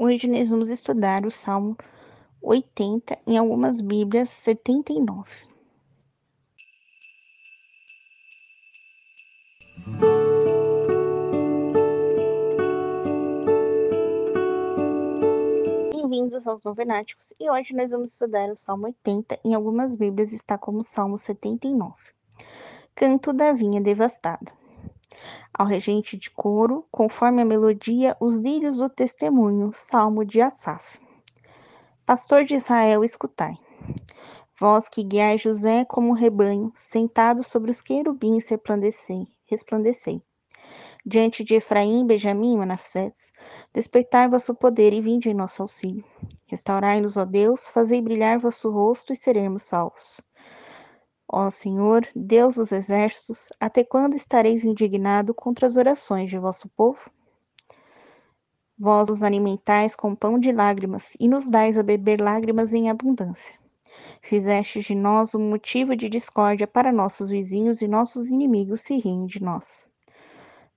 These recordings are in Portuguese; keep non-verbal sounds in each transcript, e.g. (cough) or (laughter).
Hoje nós vamos estudar o Salmo 80, em algumas Bíblias 79. Bem-vindos aos Novenáticos e hoje nós vamos estudar o Salmo 80, em algumas Bíblias está como Salmo 79. Canto da vinha devastada ao regente de coro, conforme a melodia, os lírios do testemunho, salmo de Asaf. Pastor de Israel, escutai. Vós que guiai José como um rebanho, sentado sobre os querubins, resplandecei, resplandecei. Diante de Efraim, Benjamim e Manassés, despeitai vosso poder e vinde em nosso auxílio. Restaurai-nos, ó Deus, fazei brilhar vosso rosto e seremos salvos. Ó Senhor, Deus dos exércitos, até quando estareis indignado contra as orações de vosso povo? Vós os alimentais com pão de lágrimas e nos dais a beber lágrimas em abundância. Fizeste de nós um motivo de discórdia para nossos vizinhos e nossos inimigos se riem de nós.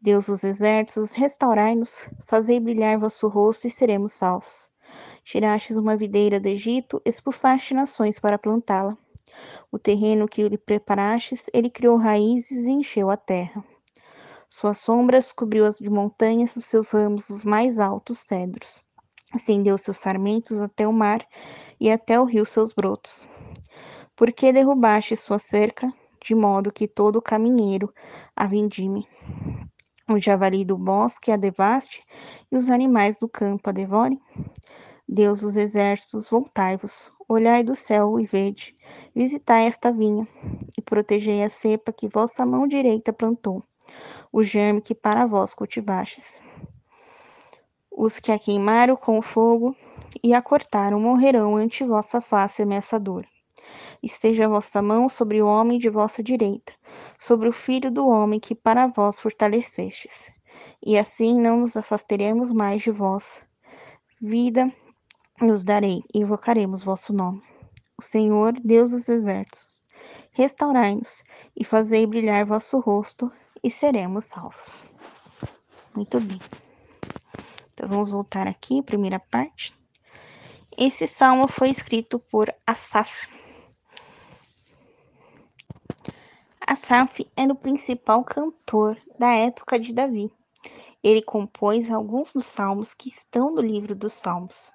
Deus dos exércitos, restaurai-nos, fazei brilhar vosso rosto e seremos salvos. Tirastes uma videira do Egito, expulsaste nações para plantá-la. O terreno que lhe preparastes, ele criou raízes e encheu a terra. Suas sombras cobriu as de montanhas, os seus ramos os mais altos cedros. Estendeu seus sarmentos até o mar e até o rio seus brotos. Por que derrubaste sua cerca, de modo que todo caminheiro a vindime? O javali do bosque a devaste e os animais do campo a devorem? Deus dos exércitos, voltai-vos, olhai do céu e vede, visitai esta vinha, e protegei a cepa que vossa mão direita plantou, o germe que para vós cultivastes. Os que a queimaram com o fogo e a cortaram morrerão ante vossa face ameaçadora. Esteja a vossa mão sobre o homem de vossa direita, sobre o filho do homem que para vós fortalecestes. E assim não nos afastaremos mais de vós. Vida nos darei invocaremos vosso nome. O Senhor, Deus dos exércitos, restaurai-nos e fazei brilhar vosso rosto e seremos salvos. Muito bem. Então vamos voltar aqui, primeira parte. Esse salmo foi escrito por Asaf. Asaf era o principal cantor da época de Davi. Ele compôs alguns dos salmos que estão no livro dos Salmos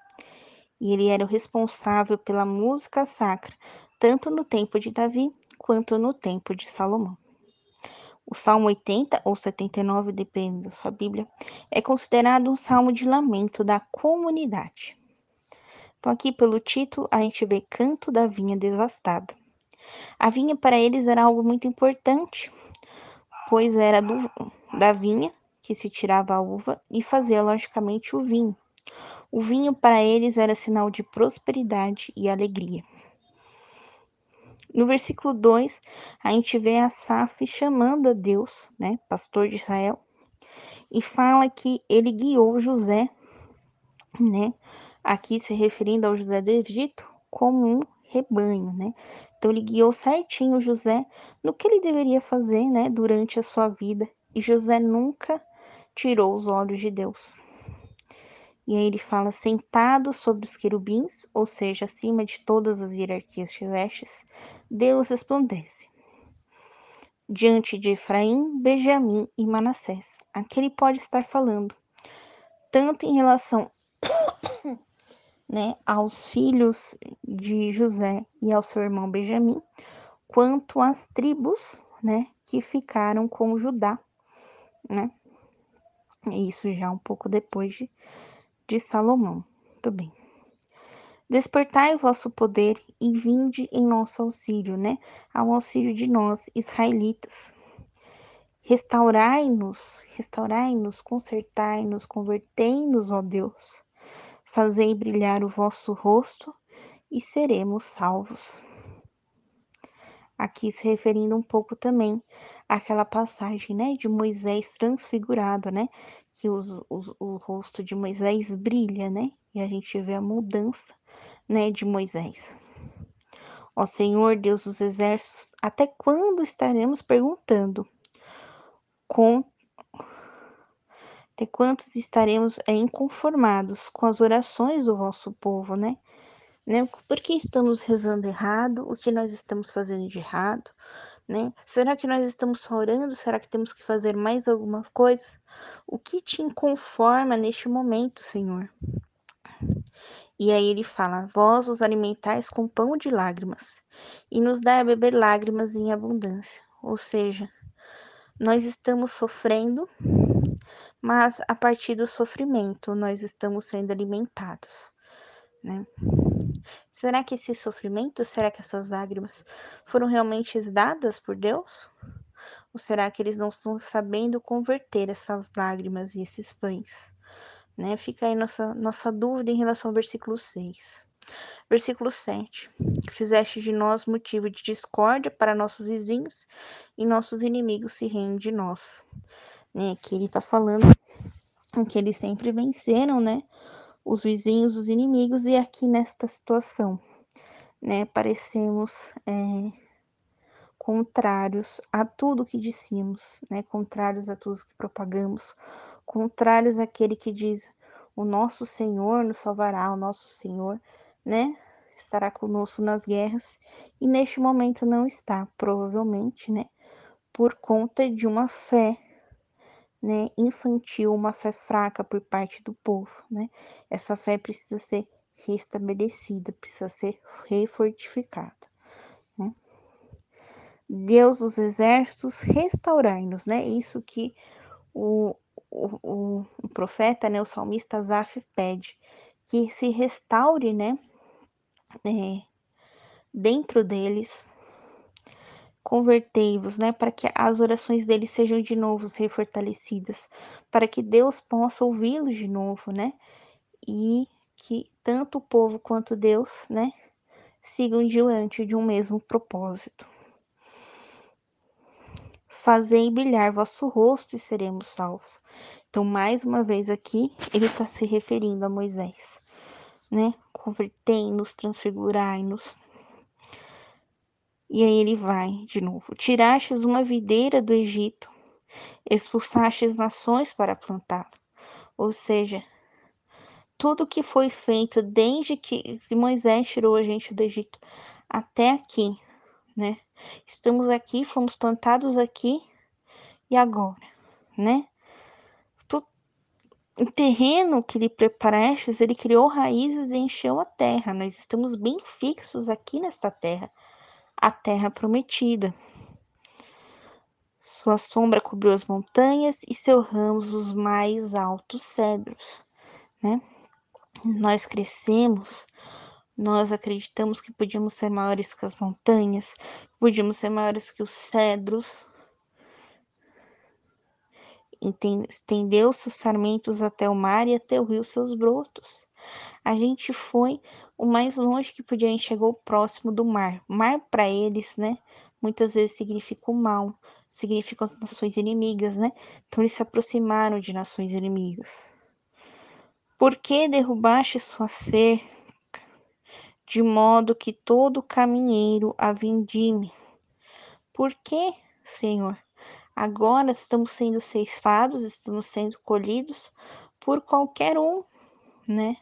e ele era o responsável pela música sacra, tanto no tempo de Davi quanto no tempo de Salomão. O Salmo 80 ou 79, depende da sua Bíblia, é considerado um salmo de lamento da comunidade. Então, aqui pelo título, a gente vê Canto da Vinha Devastada. A vinha para eles era algo muito importante, pois era do, da vinha que se tirava a uva e fazia, logicamente, o vinho. O vinho para eles era sinal de prosperidade e alegria. No versículo 2, a gente vê Asaf chamando a Deus, né, pastor de Israel, e fala que ele guiou José, né, aqui se referindo ao José do Egito, como um rebanho, né? Então ele guiou certinho José no que ele deveria fazer, né, durante a sua vida, e José nunca tirou os olhos de Deus. E aí ele fala sentado sobre os querubins, ou seja, acima de todas as hierarquias celestes, Deus resplandece. Diante de Efraim, Benjamim e Manassés. Aqui ele pode estar falando tanto em relação (coughs) né, aos filhos de José e ao seu irmão Benjamim, quanto às tribos, né, que ficaram com Judá, né? Isso já um pouco depois de de Salomão. Muito bem. Despertai o vosso poder e vinde em nosso auxílio, né? Ao auxílio de nós, israelitas. Restaurai-nos, restaurai-nos, consertai-nos, convertei-nos, ó Deus. Fazei brilhar o vosso rosto e seremos salvos. Aqui se referindo um pouco também àquela passagem, né, de Moisés transfigurado, né, que os, os, o rosto de Moisés brilha, né? E a gente vê a mudança, né, de Moisés. Ó Senhor, Deus dos exércitos, até quando estaremos perguntando? Com Até quantos estaremos é, inconformados com as orações do vosso povo, né? né? Por que estamos rezando errado? O que nós estamos fazendo de errado? Né? Será que nós estamos orando? Será que temos que fazer mais alguma coisa? O que te inconforma neste momento, Senhor? E aí ele fala: Vós os alimentais com pão de lágrimas, e nos dá a beber lágrimas em abundância. Ou seja, nós estamos sofrendo, mas a partir do sofrimento nós estamos sendo alimentados, né? Será que esse sofrimento, será que essas lágrimas foram realmente dadas por Deus? Ou será que eles não estão sabendo converter essas lágrimas e esses pães? Né? Fica aí nossa, nossa dúvida em relação ao versículo 6. Versículo 7. Fizeste de nós motivo de discórdia para nossos vizinhos e nossos inimigos se riem de nós. Né? Aqui ele está falando que eles sempre venceram, né? Os vizinhos, os inimigos, e aqui nesta situação, né? Parecemos é, contrários a tudo que dissemos, né? Contrários a tudo que propagamos, contrários àquele que diz: o nosso Senhor nos salvará, o nosso Senhor, né? Estará conosco nas guerras e neste momento não está, provavelmente, né? Por conta de uma fé, né? Infantil, uma fé fraca por parte do povo, né? Essa fé precisa ser restabelecida, precisa ser refortificada, né? Deus dos exércitos, restaurai-nos, né? Isso que o, o, o, profeta, né, o salmista Zaf pede que se restaure, né, é, dentro deles, convertei-vos, né, para que as orações deles sejam de novo refortalecidas, para que Deus possa ouvi-los de novo, né, e que tanto o povo quanto Deus, né, sigam diante de um mesmo propósito. Fazei brilhar vosso rosto e seremos salvos. Então, mais uma vez aqui, ele está se referindo a Moisés, né? Convertei-nos, transfigurai-nos. E aí ele vai de novo. Tirastes uma videira do Egito, expulsastes nações para plantá-la. Ou seja, tudo que foi feito desde que Moisés tirou a gente do Egito até aqui, né? Estamos aqui, fomos plantados aqui e agora, né? O terreno que lhe preparastes, ele criou raízes e encheu a terra. Nós estamos bem fixos aqui nesta terra, a terra prometida. Sua sombra cobriu as montanhas e seus ramos os mais altos cedros, né? Nós crescemos nós acreditamos que podíamos ser maiores que as montanhas, podíamos ser maiores que os cedros. Estendeu seus sarmentos até o mar e até o rio seus brotos. A gente foi o mais longe que podia, a gente chegou próximo do mar. Mar para eles, né? Muitas vezes significa o mal, significa as nações inimigas, né? Então eles se aproximaram de nações inimigas. Por que derrubaste sua cerca? de modo que todo caminheiro a vindime. Por que, Senhor? Agora estamos sendo ceifados, estamos sendo colhidos por qualquer um, né?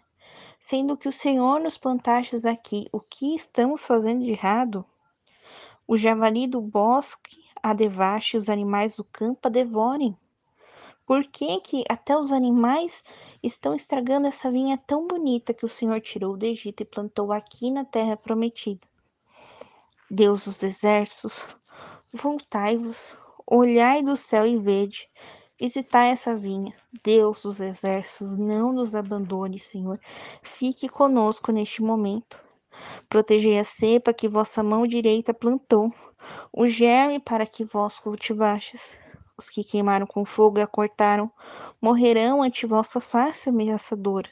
Sendo que o Senhor nos plantastes aqui, o que estamos fazendo de errado? O javali do bosque a devaste, os animais do campo a devorem. Por que, que até os animais estão estragando essa vinha tão bonita que o Senhor tirou do Egito e plantou aqui na terra prometida? Deus dos desertos, voltai-vos, olhai do céu e vede, visitai essa vinha. Deus dos exércitos, não nos abandone, Senhor. Fique conosco neste momento. Protegei a cepa que vossa mão direita plantou, o germe para que vós cultivastes os que queimaram com fogo e a cortaram, morrerão ante vossa face ameaçadora.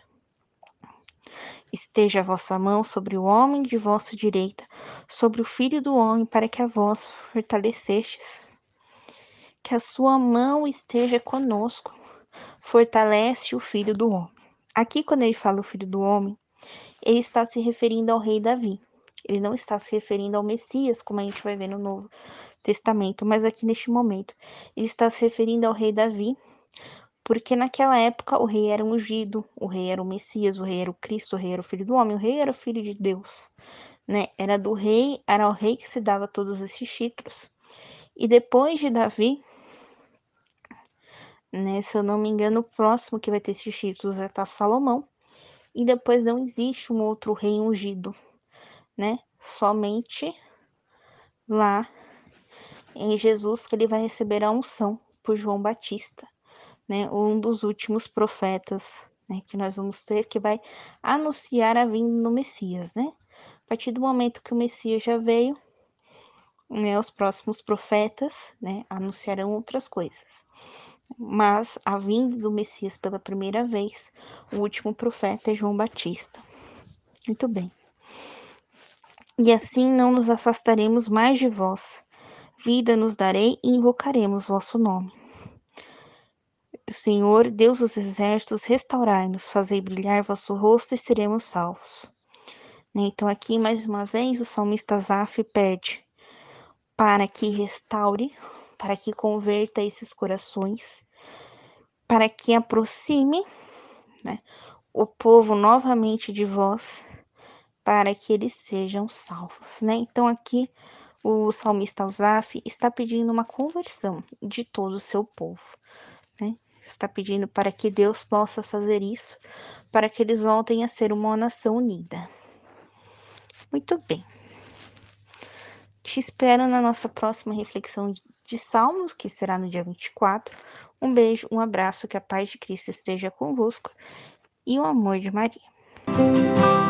Esteja a vossa mão sobre o homem de vossa direita, sobre o filho do homem, para que a vós fortalecestes. Que a sua mão esteja conosco, fortalece o filho do homem. Aqui, quando ele fala o filho do homem, ele está se referindo ao rei Davi. Ele não está se referindo ao Messias, como a gente vai ver no Novo Testamento, mas aqui neste momento ele está se referindo ao rei Davi, Porque naquela época o rei era ungido, o rei era o Messias, o rei era o Cristo, o rei era o filho do homem, o rei era o filho de Deus, né? Era do rei, era o rei que se dava todos esses títulos. E depois de Davi, né, se eu não me engano, o próximo que vai ter esses títulos é tá Salomão. E depois não existe um outro rei ungido, né? Somente lá em Jesus que ele vai receber a unção por João Batista, né? Um dos últimos profetas, né, que nós vamos ter que vai anunciar a vinda do Messias, né? A partir do momento que o Messias já veio, né, os próximos profetas, né, anunciarão outras coisas. Mas a vinda do Messias pela primeira vez, o último profeta é João Batista. Muito bem. E assim não nos afastaremos mais de vós. Vida nos darei e invocaremos vosso nome. Senhor, Deus dos exércitos, restaurai-nos, fazei brilhar vosso rosto e seremos salvos. Né, então, aqui mais uma vez, o salmista Zaf pede para que restaure, para que converta esses corações, para que aproxime né, o povo novamente de vós, para que eles sejam salvos. Né? Então, aqui o salmista Zaf está pedindo uma conversão de todo o seu povo. Né? Está pedindo para que Deus possa fazer isso, para que eles voltem a ser uma nação unida. Muito bem. Te espero na nossa próxima reflexão de Salmos, que será no dia 24. Um beijo, um abraço, que a paz de Cristo esteja convosco e o amor de Maria.